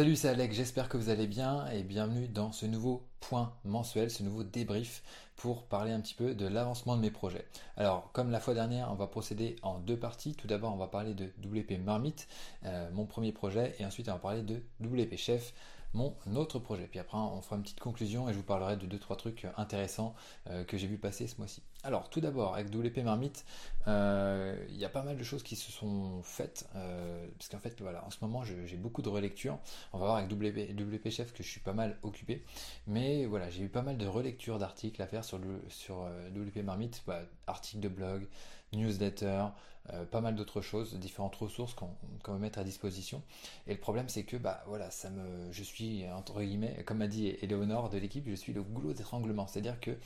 Salut, c'est Alex, j'espère que vous allez bien et bienvenue dans ce nouveau point mensuel, ce nouveau débrief pour parler un petit peu de l'avancement de mes projets. Alors, comme la fois dernière, on va procéder en deux parties. Tout d'abord, on va parler de WP Marmite, euh, mon premier projet, et ensuite on va parler de WP Chef, mon autre projet. Puis après, on fera une petite conclusion et je vous parlerai de deux trois trucs intéressants euh, que j'ai vu passer ce mois-ci. Alors, tout d'abord, avec WP Marmite, euh, il y a pas mal de choses qui se sont faites euh, parce qu'en fait, voilà, en ce moment, j'ai beaucoup de relectures. On va voir avec WP, Chef que je suis pas mal occupé, mais voilà, j'ai eu pas mal de relectures d'articles à faire sur, sur WP Marmite, bah, articles de blog, newsletter, euh, pas mal d'autres choses, différentes ressources qu'on va mettre à disposition. Et le problème, c'est que bah voilà, ça me, je suis entre guillemets, comme m'a dit Eleonore de l'équipe, je suis le goulot d'étranglement. C'est-à-dire que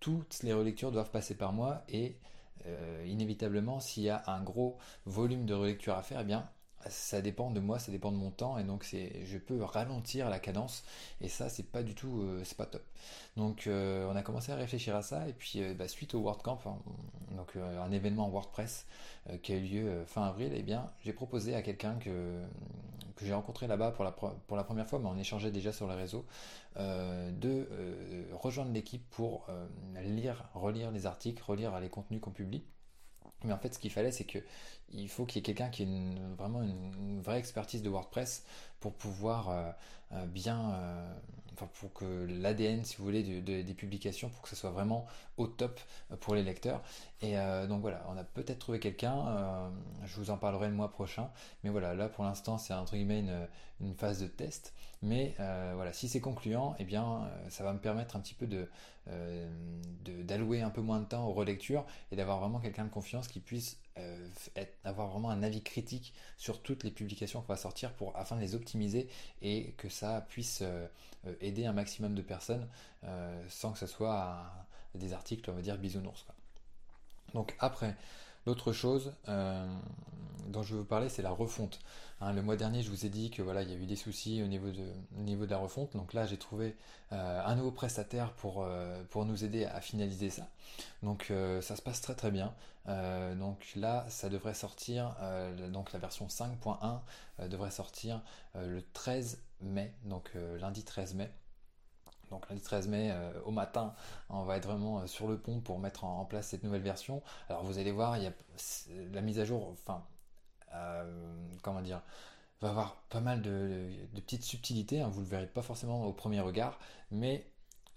toutes les relectures doivent passer par moi et euh, inévitablement, s'il y a un gros volume de relecture à faire, eh bien ça dépend de moi, ça dépend de mon temps et donc c'est je peux ralentir la cadence et ça c'est pas du tout euh, c'est top. Donc euh, on a commencé à réfléchir à ça et puis euh, bah, suite au WordCamp, hein, donc un événement WordPress qui a eu lieu fin avril, eh bien j'ai proposé à quelqu'un que, j'ai rencontré là-bas pour la, pour la première fois, mais on échangeait déjà sur les réseaux, de rejoindre l'équipe pour lire, relire les articles, relire les contenus qu'on publie. Mais en fait, ce qu'il fallait, c'est que il faut qu'il y ait quelqu'un qui ait vraiment une, vraie expertise de WordPress pour pouvoir euh, bien, euh, enfin pour que l'ADN, si vous voulez, des publications, pour que ce soit vraiment au top pour les lecteurs. Et donc voilà, on a peut-être trouvé quelqu'un. je vous en parlerai le mois prochain. Mais voilà, là pour l'instant, c'est entre guillemets une, phase de test. Mais voilà, si c'est concluant, eh bien, ça va me permettre un petit peu de d'allouer un peu moins de temps aux relectures et d'avoir vraiment quelqu'un de confiance qui puisse euh, avoir vraiment un avis critique sur toutes les publications qu'on va sortir pour afin de les optimiser et que ça puisse euh, euh, aider un maximum de personnes sans que ce soit des articles on va dire bisounours donc après L'autre chose dont je veux vous parler, c'est la refonte. Hein, le mois dernier, je vous ai dit que voilà, il y a eu des soucis au niveau de, niveau de la refonte. Donc là, j'ai trouvé un nouveau prestataire pour, pour nous aider à finaliser ça. Donc ça se passe très très bien. Euh, donc là, ça devrait sortir, euh, donc la version 5.1 euh, devrait sortir le 13 mai, donc lundi 13 mai. Donc lundi 13 mai au matin, on va être vraiment sur le pont pour mettre en, place cette nouvelle version. Alors vous allez voir, la mise à jour, enfin, comment dire, va avoir pas mal de, petites subtilités. Hein, vous ne le verrez pas forcément au premier regard, mais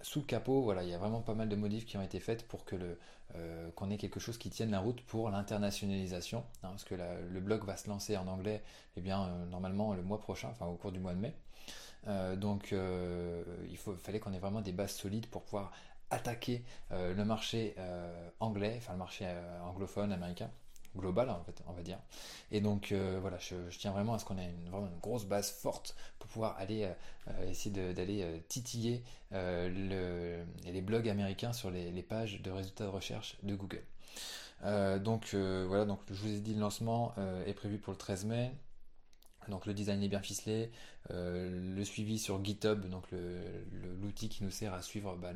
sous le capot, voilà, il y a vraiment pas mal de modifs qui ont été faites pour que euh, qu'on ait quelque chose qui tienne la route pour l'internationalisation, hein, parce que le blog va se lancer en anglais, eh bien euh, normalement le mois prochain, enfin au cours du mois de mai. Euh, donc il faut, fallait qu'on ait vraiment des bases solides pour pouvoir attaquer le marché anglais, enfin le marché anglophone américain global en fait, on va dire. Et donc euh, voilà, je, tiens vraiment à ce qu'on ait une, vraiment une grosse base forte pour pouvoir aller euh, euh, essayer d'aller titiller les blogs américains sur les, les, pages de résultats de recherche de Google. donc voilà, donc je vous ai dit le lancement est prévu pour le 13 mai. Donc le design est bien ficelé, euh, le suivi sur GitHub, donc l'outil qui nous sert à suivre bah,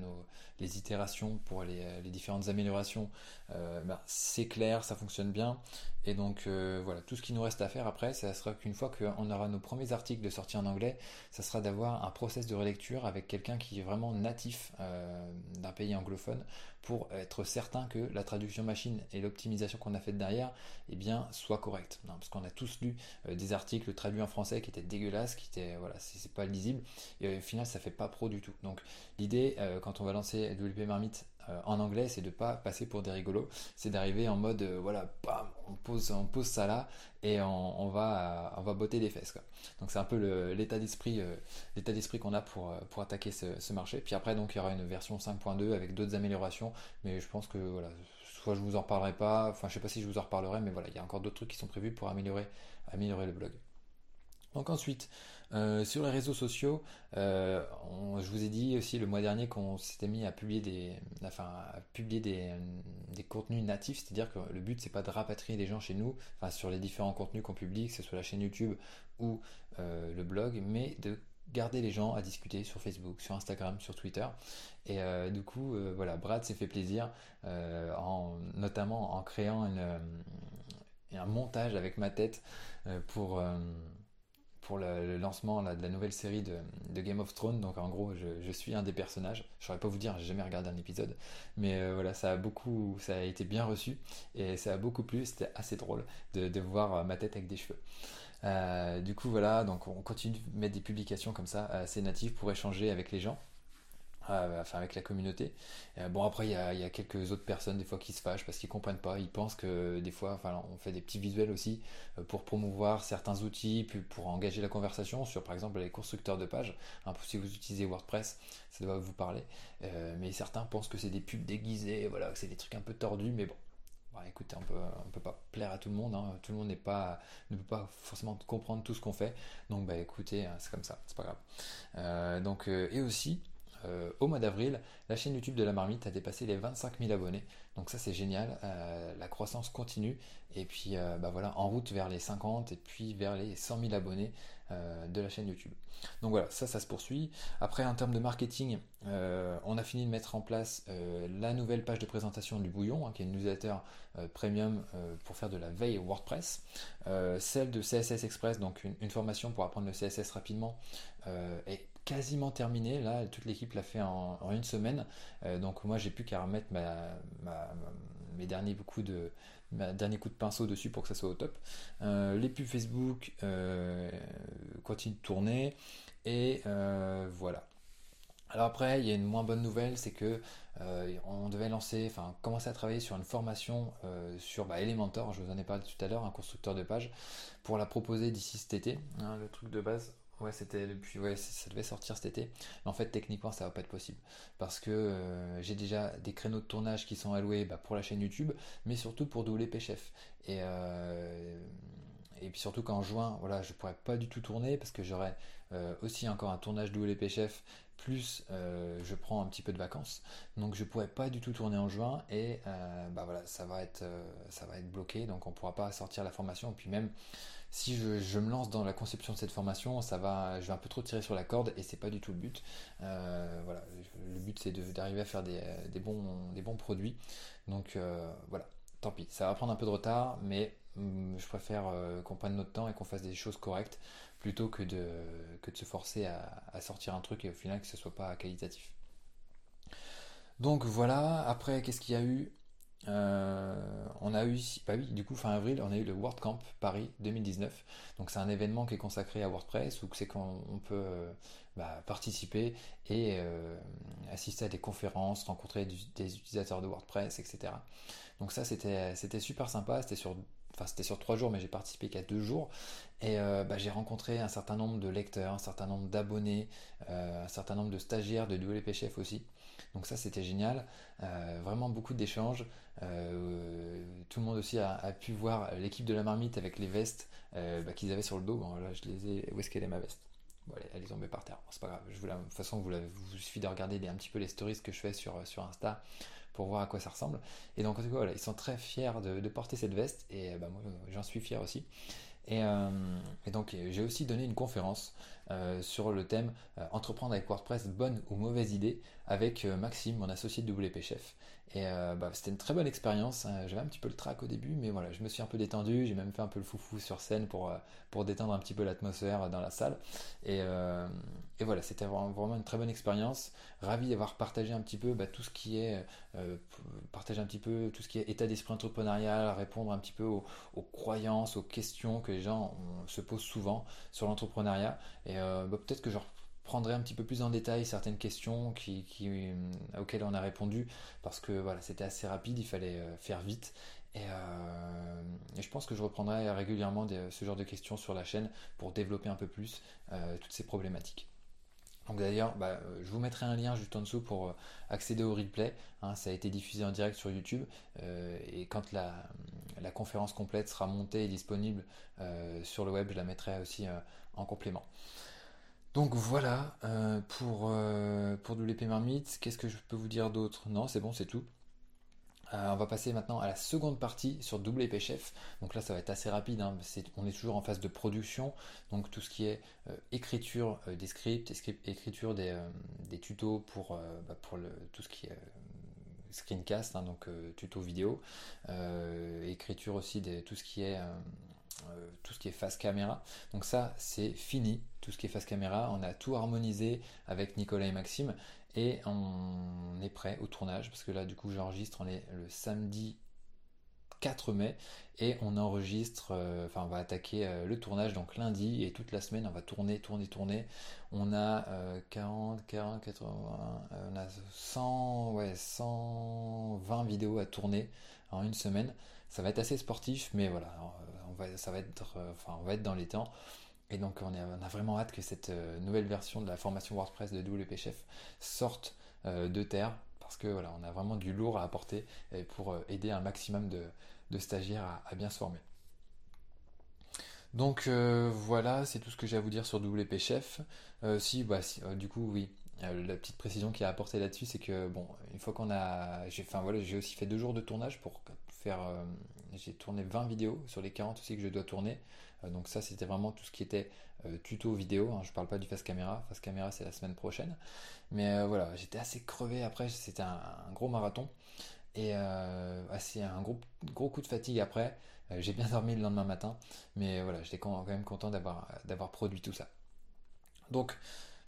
les itérations pour les, différentes améliorations, euh, bah, c'est clair, ça fonctionne bien. Et donc euh, voilà, tout ce qui nous reste à faire après, ça sera qu'une fois qu'on aura nos premiers articles de sortie en anglais, ça sera d'avoir un process de relecture avec quelqu'un qui est vraiment natif d'un pays anglophone pour être certain que la traduction machine et l'optimisation qu'on a faite derrière eh bien, soit correcte. parce qu'on a tous lu des articles traduits en français qui étaient dégueulasses, qui voilà, c'est pas lisible. Et au final, ça fait pas pro du tout. Donc l'idée, euh, quand on va lancer WP Marmite euh, en anglais, c'est de pas passer pour des rigolos, c'est d'arriver en mode euh, voilà, bam, on pose, on pose ça là et on, va, on va botter des fesses. Quoi. Donc c'est un peu l'état d'esprit, l'état d'esprit qu'on a pour, attaquer ce, marché. Puis après, donc il y aura une version 5.2 avec d'autres améliorations, mais je pense que voilà, soit je vous en reparlerai pas, enfin je sais pas si je vous en reparlerai, mais voilà, il y a encore d'autres trucs qui sont prévus pour améliorer, améliorer le blog. Donc ensuite, euh, sur les réseaux sociaux, euh, je vous ai dit aussi le mois dernier qu'on s'était mis à publier des, enfin, à publier des, contenus natifs, c'est-à-dire que le but c'est pas de rapatrier les gens chez nous, enfin, sur les différents contenus qu'on publie, que ce soit la chaîne YouTube ou euh, le blog, mais de garder les gens à discuter sur Facebook, sur Instagram, sur Twitter. Et du coup, voilà, Brad s'est fait plaisir, en, notamment en créant un montage avec ma tête pour pour le, lancement de la nouvelle série de, Game of Thrones. Donc en gros, je, suis un des personnages. Je saurais pas vous dire, j'ai jamais regardé un épisode, mais voilà, ça a beaucoup, ça a été bien reçu et ça a beaucoup plu. C'était assez drôle de, voir ma tête avec des cheveux. du coup, voilà, donc on continue de mettre des publications comme ça, assez natives pour échanger avec les gens. Euh, enfin avec la communauté. Euh, bon après il y, a, quelques autres personnes des fois qui se fâchent parce qu'ils comprennent pas, ils pensent que des fois, enfin on fait des petits visuels aussi euh, pour promouvoir certains outils, puis pour engager la conversation sur par exemple les constructeurs de pages. Si vous utilisez WordPress, ça doit vous parler. mais certains pensent que c'est des pubs déguisées, voilà, que c'est des trucs un peu tordus, mais bon. Bah, écoutez, on peut, peut pas plaire à tout le monde, hein. tout le monde n'est pas, ne peut pas forcément comprendre tout ce qu'on fait, donc bah écoutez, c'est comme ça, c'est pas grave. donc, et aussi, euh, au mois d'avril, la chaîne YouTube de la marmite a dépassé les 25 000 abonnés. Donc ça c'est génial, euh, la croissance continue. Et puis euh, bah voilà, en route vers les 50 et puis vers les 100 000 abonnés de la chaîne YouTube. Donc voilà, ça ça se poursuit. Après en termes de marketing, on a fini de mettre en place la nouvelle page de présentation du Bouillon, hein, qui est une newsletter premium pour faire de la veille WordPress. celle de CSS Express, donc une, formation pour apprendre le CSS rapidement, est quasiment terminé. Là, toute l'équipe l'a fait en, une semaine. Euh, donc moi, j'ai plus qu'à remettre mes derniers coups de pinceau dessus pour que ça soit au top. Euh, les pubs Facebook euh, continuent de tourner et voilà. Alors après, il y a une moins bonne nouvelle, c'est que on devait lancer, enfin commencer à travailler sur une formation sur bah, Elementor, je vous en ai parlé tout à l'heure, un constructeur de page, pour la proposer d'ici cet été. Hein, le truc de base, Ouais, c'était puis ouais, ça devait sortir cet été. Mais en fait, techniquement, ça va pas être possible parce que euh, j'ai déjà des créneaux de tournage qui sont alloués bah, pour la chaîne YouTube, mais surtout pour WP Chef. Et euh, et puis surtout qu'en juin, voilà, je pourrais pas du tout tourner parce que j'aurais euh, aussi encore un tournage WP Chef plus je prends un petit peu de vacances. Donc je pourrais pas du tout tourner en juin et bah voilà, ça va être ça va être bloqué. Donc on pourra pas sortir la formation. Et puis même si je, me lance dans la conception de cette formation, ça va, je vais un peu trop tirer sur la corde et c'est pas du tout le but. Euh, voilà, le but c'est d'arriver à faire des, bons, des bons produits. Donc euh, voilà, tant pis, ça va prendre un peu de retard, mais mm, je préfère euh, qu'on prenne notre temps et qu'on fasse des choses correctes plutôt que de, se forcer à, à, sortir un truc et au final que ce soit pas qualitatif. Donc voilà, après qu'est-ce qu'il y a eu? Euh, on a eu, bah oui, du coup, fin avril, on a eu le WordCamp Paris 2019. Donc, c'est un événement qui est consacré à WordPress où c'est qu'on peut euh, bah, participer et euh, assister à des conférences, rencontrer des utilisateurs de WordPress, etc. Donc, ça, c'était super sympa. C'était sur trois jours, mais j'ai participé qu'à deux jours. Et bah, j'ai rencontré un certain nombre de lecteurs, un certain nombre d'abonnés, un certain nombre de stagiaires de WP Chef aussi. Donc ça c'était génial, euh, vraiment beaucoup d'échanges. Euh, tout le monde aussi a, pu voir l'équipe de la marmite avec les vestes euh, bah, qu'ils avaient sur le dos. Bon là je les ai. Où est-ce qu'elle est ma veste? Elle, est tombée par terre. c'est pas grave. Je vous de toute façon, vous, vous suffit de regarder un petit peu les stories que je fais sur, sur Insta pour voir à quoi ça ressemble. Et donc, en tout cas, voilà, ils sont très fiers de, porter cette veste et bah, moi, j'en suis fier aussi. Et donc, j'ai aussi donné une conférence euh, sur le thème euh, Entreprendre avec WordPress, bonne ou mauvaise idée, avec euh, Maxime, mon associé de WP Chef. Et bah, c'était une très bonne expérience. Hein. J'avais un petit peu le trac au début, mais voilà, je me suis un peu détendu. J'ai même fait un peu le foufou sur scène pour, pour détendre un petit peu l'atmosphère dans la salle. Et, et voilà, c'était vraiment, une très bonne expérience. Ravi d'avoir partagé un petit peu bah, tout ce qui est partager un petit peu tout ce qui est état d'esprit entrepreneurial, répondre un petit peu aux, croyances, aux questions que les gens se posent souvent sur l'entrepreneuriat. Et euh, bah, peut-être que je reprendrai un petit peu plus en détail certaines questions euh, auxquelles on a répondu parce que voilà, c'était assez rapide, il fallait euh, faire vite. Et, je pense que je reprendrai régulièrement ce genre de questions sur la chaîne pour développer un peu plus toutes ces problématiques. Donc d'ailleurs, bah, je vous mettrai un lien juste en dessous pour accéder au replay. Hein. ça a été diffusé en direct sur YouTube. et quand la, conférence complète sera montée et disponible sur le web, je la mettrai aussi en complément. Donc voilà euh, pour, euh, WP Marmite. Qu'est-ce que je peux vous dire d'autre? Non, c'est bon, c'est tout. Euh, on va passer maintenant à la seconde partie sur WP Chef. Donc là, ça va être assez rapide. Hein. on est toujours en phase de production. Donc tout ce qui est écriture des scripts, écriture des, tutos pour, bah, tout ce qui est screencast, hein, donc tuto vidéo. écriture aussi de tout ce qui est tout ce qui est face caméra. Donc ça, c'est fini, tout ce qui est face caméra. On a tout harmonisé avec Nicolas et Maxime et on est prêt au tournage parce que là, du coup, j'enregistre, on est le samedi 4 mai et on enregistre, euh, enfin on va attaquer euh, le tournage donc lundi et toute la semaine on va tourner, tourner, tourner. On a 40, 40, 80, on a 100, ouais, 120 vidéos à tourner en une semaine. Ça va être assez sportif mais voilà, on va, ça va être, euh, enfin on dans les temps. Et donc on, a vraiment hâte que cette nouvelle version de la formation WordPress de WP Chef sorte de terre parce que voilà, on a vraiment du lourd à apporter pour aider un maximum de, stagiaires à, bien se former. Donc euh, voilà, c'est tout ce que j'ai à vous dire sur WP Chef. Euh, si, bah, euh, du coup, oui, la petite précision qui a apporté là-dessus, c'est que bon, une fois qu'on a, enfin voilà, j'ai aussi fait deux jours de tournage pour faire, j'ai tourné 20 vidéos sur les 40 aussi que je dois tourner. donc ça, c'était vraiment tout ce qui était tuto vidéo. Hein. je parle pas du face caméra. Face caméra, c'est la semaine prochaine. Mais voilà, j'étais assez crevé après. C'était un gros marathon. Et euh, c'est un gros, gros coup de fatigue après. Euh, j'ai bien dormi le lendemain matin, mais voilà, j'étais quand même content d'avoir produit tout ça. Donc,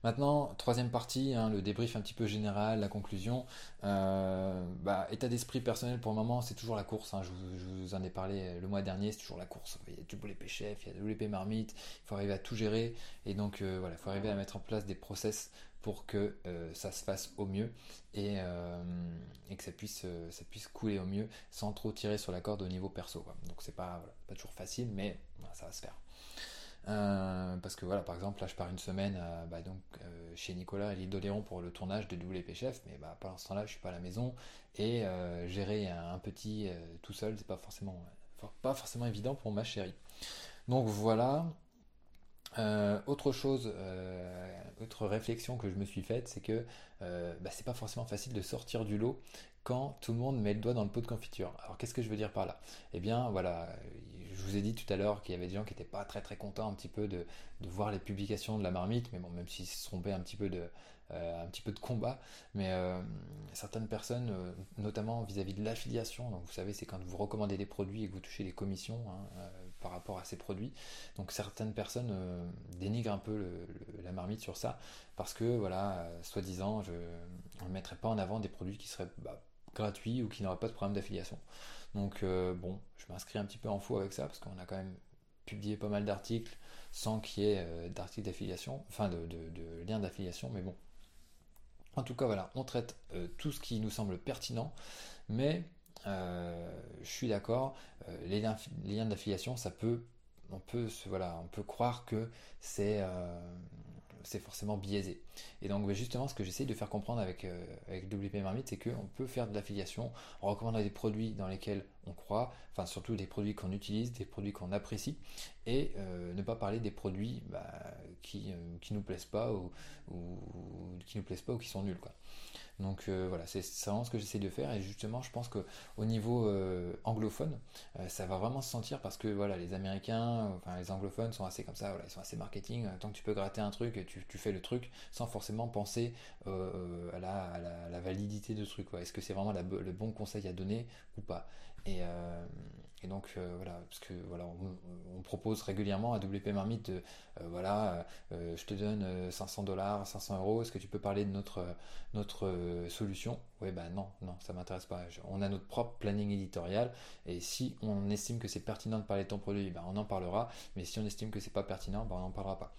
Maintenant, troisième partie, hein, le débrief un petit peu général, la conclusion. Euh, bah, état d'esprit personnel pour le moment, c'est toujours la course. Hein. je, vous, en ai parlé le mois dernier, c'est toujours la course. Il y a du WP chef, il y a du WP marmite, il faut arriver à tout gérer. Et donc voilà, il faut arriver à mettre en place des process pour que euh, ça se fasse au mieux et, euh, que ça puisse, euh, ça puisse couler au mieux sans trop tirer sur la corde au niveau perso. Donc c'est pas, pas toujours facile, mais ça va se faire. Parce que voilà, par exemple, là je pars une semaine bah, donc, chez Nicolas et l'île d'Oléron pour le tournage de WP Chef, mais bah, pendant ce temps-là, je suis pas à la maison et gérer un, petit tout seul, c'est pas forcément, pas forcément évident pour ma chérie. Donc voilà, euh, autre chose, euh, autre réflexion que je me suis faite, c'est que euh, bah, c'est pas forcément facile de sortir du lot quand tout le monde met le doigt dans le pot de confiture. Alors qu'est-ce que je veux dire par là? Eh bien voilà, je vous ai dit tout à l'heure qu'il y avait des gens qui n'étaient pas très très contents un petit peu de, voir les publications de la marmite, mais bon, même s'ils se trompaient un petit peu de, un petit peu de combat, mais certaines personnes, notamment vis-à-vis de l'affiliation, donc vous savez, c'est quand vous recommandez des produits et que vous touchez les commissions, hein, par rapport à ces produits. Donc certaines personnes euh, dénigrent un peu la marmite sur ça parce que voilà, euh, soi-disant, je ne mettrais pas en avant des produits qui seraient bah, gratuits ou qui n'auraient pas de problème d'affiliation. Donc euh, bon, je m'inscris un petit peu en faux avec ça parce qu'on a quand même publié pas mal d'articles sans qu'il y ait d'articles d'affiliation, enfin de, liens d'affiliation, mais bon. En tout cas, voilà, on traite tout ce qui nous semble pertinent, mais euh, je suis d'accord, euh, les, liens, d'affiliation, ça peut, on peut, voilà, on peut croire que c'est euh, c'est forcément biaisé. Et donc justement, ce que j'essaie de faire comprendre avec, avec WP Marmite, c'est qu'on peut faire de l'affiliation en recommandant des produits dans lesquels on croit, enfin surtout des produits qu'on utilise, des produits qu'on apprécie, et ne pas parler des produits bah, qui, qui nous plaisent pas ou, qui nous plaisent pas ou qui sont nuls. Quoi. Donc euh, voilà, c'est vraiment ce que j'essaie de faire et justement je pense qu'au niveau euh, anglophone, euh, ça va vraiment se sentir parce que voilà, les Américains, enfin les anglophones sont assez comme ça, voilà, ils sont assez marketing, tant que tu peux gratter un truc, tu, tu fais le truc sans forcément penser à la, validité de ce truc. Est-ce que c'est vraiment le bon conseil à donner ou pas? Et, et donc euh, voilà, parce que voilà, on, propose régulièrement à WP Marmite de euh, voilà, euh, je te donne 500 dollars, 500 euros, est-ce que tu peux parler de notre, notre solution? Oui, ben non, non, ça m'intéresse pas. On a notre propre planning éditorial et si on estime que c'est pertinent de parler de ton produit, ben, on en parlera, mais si on estime que c'est pas pertinent, ben, on n'en parlera pas.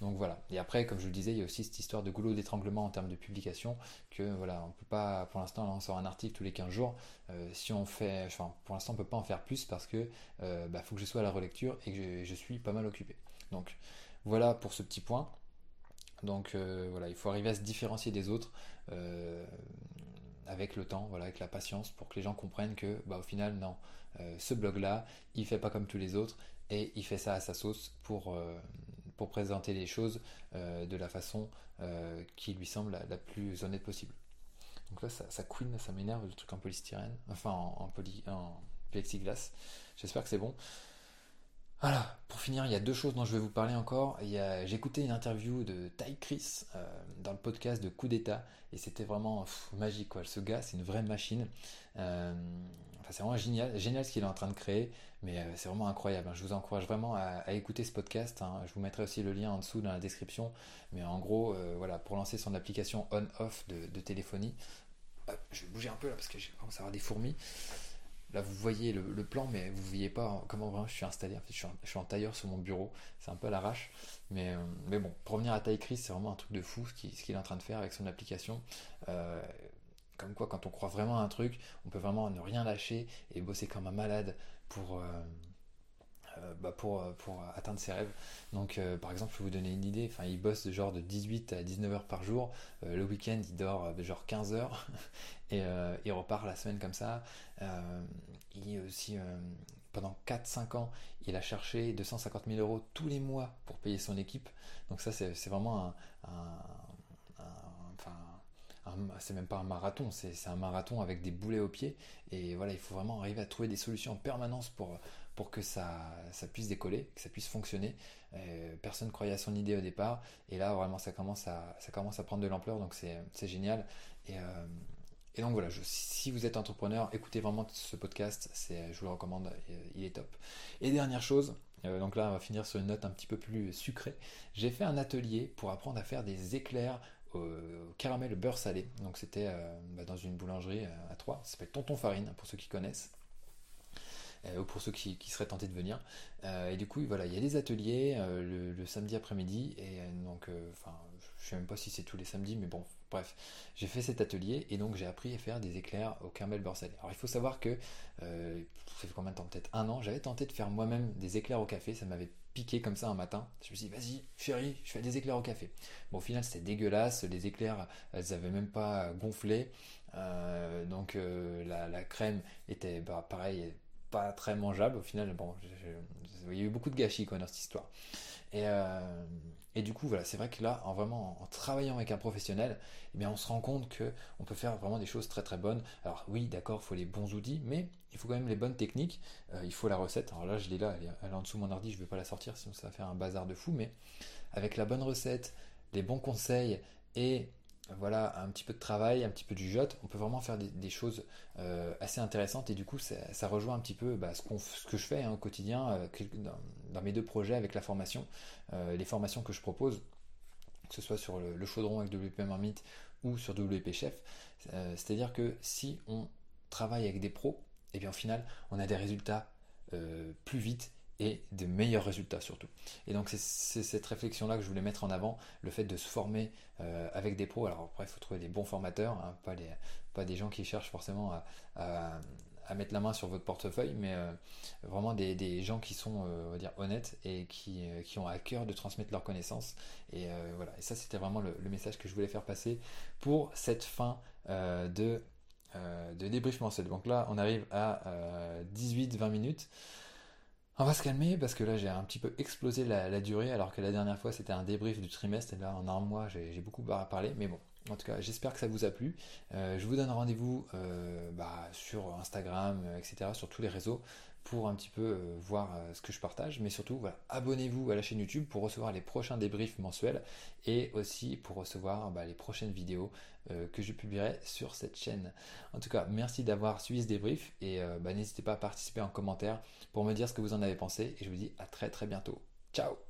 Donc voilà. Et après, comme je vous le disais, il y a aussi cette histoire de goulot d'étranglement en termes de publication que voilà, on peut pas, pour l'instant, sort un article tous les 15 jours. Euh, si on fait, enfin, pour l'instant, on peut pas en faire plus parce que euh, bah, faut que je sois à la relecture et que je, suis pas mal occupé. Donc voilà pour ce petit point. Donc euh, voilà, il faut arriver à se différencier des autres avec le temps, voilà, avec la patience, pour que les gens comprennent que, bah, au final, non, ce blog-là, il fait pas comme tous les autres et il fait ça à sa sauce pour pour présenter les choses euh, de la façon euh, qui lui semble la, plus honnête possible. Donc là, ça, ça queen, ça m'énerve le truc en polystyrène, enfin en, poly, en plexiglas. J'espère que c'est bon. Voilà, pour finir, il y a deux choses dont je vais vous parler encore. J'ai écouté une interview de Ty Chris euh, dans le podcast de Coup d'État et c'était vraiment magique. Quoi. Ce gars, c'est une vraie machine. C'est vraiment génial, génial ce qu'il est en train de créer, mais euh, c'est vraiment incroyable. Hein. Je vous encourage vraiment à, écouter ce podcast. Hein. Je vous mettrai aussi le lien en dessous dans la description. Mais en gros, euh, voilà, pour lancer son application on-off de, téléphonie, je vais bouger un peu là parce que j'ai commencé à avoir des fourmis. Là, vous voyez le, plan, mais vous ne voyez pas comment vraiment je suis installé. Je, suis en, tailleur sur mon bureau. C'est un peu à l'arrache. Mais, euh, mais bon, pour revenir à taille c'est vraiment un truc de fou ce qu'il est en train de faire avec son application. Comme quoi, quand on croit vraiment à un truc, on peut vraiment ne rien lâcher et bosser comme un malade pour, euh, euh, bah pour, euh, pour atteindre ses rêves. Donc, par exemple, je vais vous donner une idée. Enfin, il bosse de genre de 18 à 19 heures par jour. le week-end, il dort de genre 15 heures et il repart la semaine comme ça. il aussi pendant 4-5 ans, il a cherché 250 000 euros tous les mois pour payer son équipe. Donc ça, c'est vraiment un, c'est même pas un marathon, c'est un marathon avec des boulets aux pieds. Et voilà, il faut vraiment arriver à trouver des solutions en permanence pour, pour que ça, ça puisse décoller, que ça puisse fonctionner. Euh, personne croyait à son idée au départ. Et là, vraiment, ça commence à, ça commence à prendre de l'ampleur. Donc, c'est génial. Et, euh, et, donc, voilà, si vous êtes entrepreneur, écoutez vraiment ce podcast. Je vous le recommande. Il est top. Et dernière chose, euh, donc là, on va finir sur une note un petit peu plus sucrée. J'ai fait un atelier pour apprendre à faire des éclairs caramel beurre salé. Donc c'était euh, bah, dans une boulangerie euh, à Troyes. Ça s'appelle Tonton Farine pour ceux qui connaissent. Euh, ou pour ceux qui, seraient tentés de venir. et du coup, voilà, il y a des ateliers le, samedi après-midi. Et donc, enfin, je sais même pas si c'est tous les samedis, mais bon, bref, j'ai fait cet atelier et donc j'ai appris à faire des éclairs au caramel beurre salé. Alors il faut savoir que, ça fait combien de temps? Peut-être un an, j'avais tenté de faire moi-même des éclairs au café, ça m'avait piqué comme ça un matin. Je me suis dit, vas-y, chérie, je fais des éclairs au café. Bon, au final, c'était dégueulasse. Les éclairs, elles avaient même pas gonflé. Euh, donc, euh, la, crème était, bah, pareil, pas très mangeable. Au final, bon, il y a eu beaucoup de gâchis dans cette histoire. Et, euh, et du coup, voilà, c'est vrai que là, en vraiment en travaillant avec un professionnel, eh on se rend compte que on peut faire vraiment des choses très très bonnes. Alors oui, d'accord, il faut les bons outils, mais il faut quand même les bonnes techniques. Euh, il faut la recette. Alors là, je l'ai là, elle est, en dessous de mon ordi, je ne vais pas la sortir, sinon ça va faire un bazar de fou. Mais avec la bonne recette, les bons conseils et voilà, un petit peu de travail, un petit peu du jot, on peut vraiment faire des, choses euh, assez intéressantes et du coup ça, rejoint un petit peu bah, ce, que je fais hein, au quotidien euh, dans, mes deux projets avec la formation, euh, les formations que je propose, que ce soit sur le, chaudron avec WP Marmite ou sur WP Chef. C'est-à-dire que si on travaille avec des pros, et bien au final on a des résultats plus vite et de meilleurs résultats surtout. Et donc c'est cette réflexion-là que je voulais mettre en avant, le fait de se former euh, avec des pros. Alors après, il faut trouver des bons formateurs, hein, pas, pas des gens qui cherchent forcément à, mettre la main sur votre portefeuille, mais euh, vraiment des, des, gens qui sont euh, on va dire, honnêtes et qui, qui, ont à cœur de transmettre leurs connaissances. Et voilà, et ça c'était vraiment le, message que je voulais faire passer pour cette fin de, de débrief. Donc là, on arrive à 18-20 minutes. On va se calmer parce que là j'ai un petit peu explosé la, durée alors que la dernière fois c'était un débrief du trimestre. Et là en un mois j'ai beaucoup à parler. Mais bon en tout cas j'espère que ça vous a plu. Euh, je vous donne rendez-vous euh, bah, sur Instagram euh, etc sur tous les réseaux pour un petit peu euh, voir euh, ce que je partage. Mais surtout, abonnez-vous à la chaîne YouTube pour recevoir les prochains débriefs mensuels et aussi pour recevoir bah, les prochaines vidéos euh, que je publierai sur cette chaîne. En tout cas, merci d'avoir suivi ce débrief et bah, n'hésitez pas à participer en commentaire pour me dire ce que vous en avez pensé et je vous dis à très très bientôt. Ciao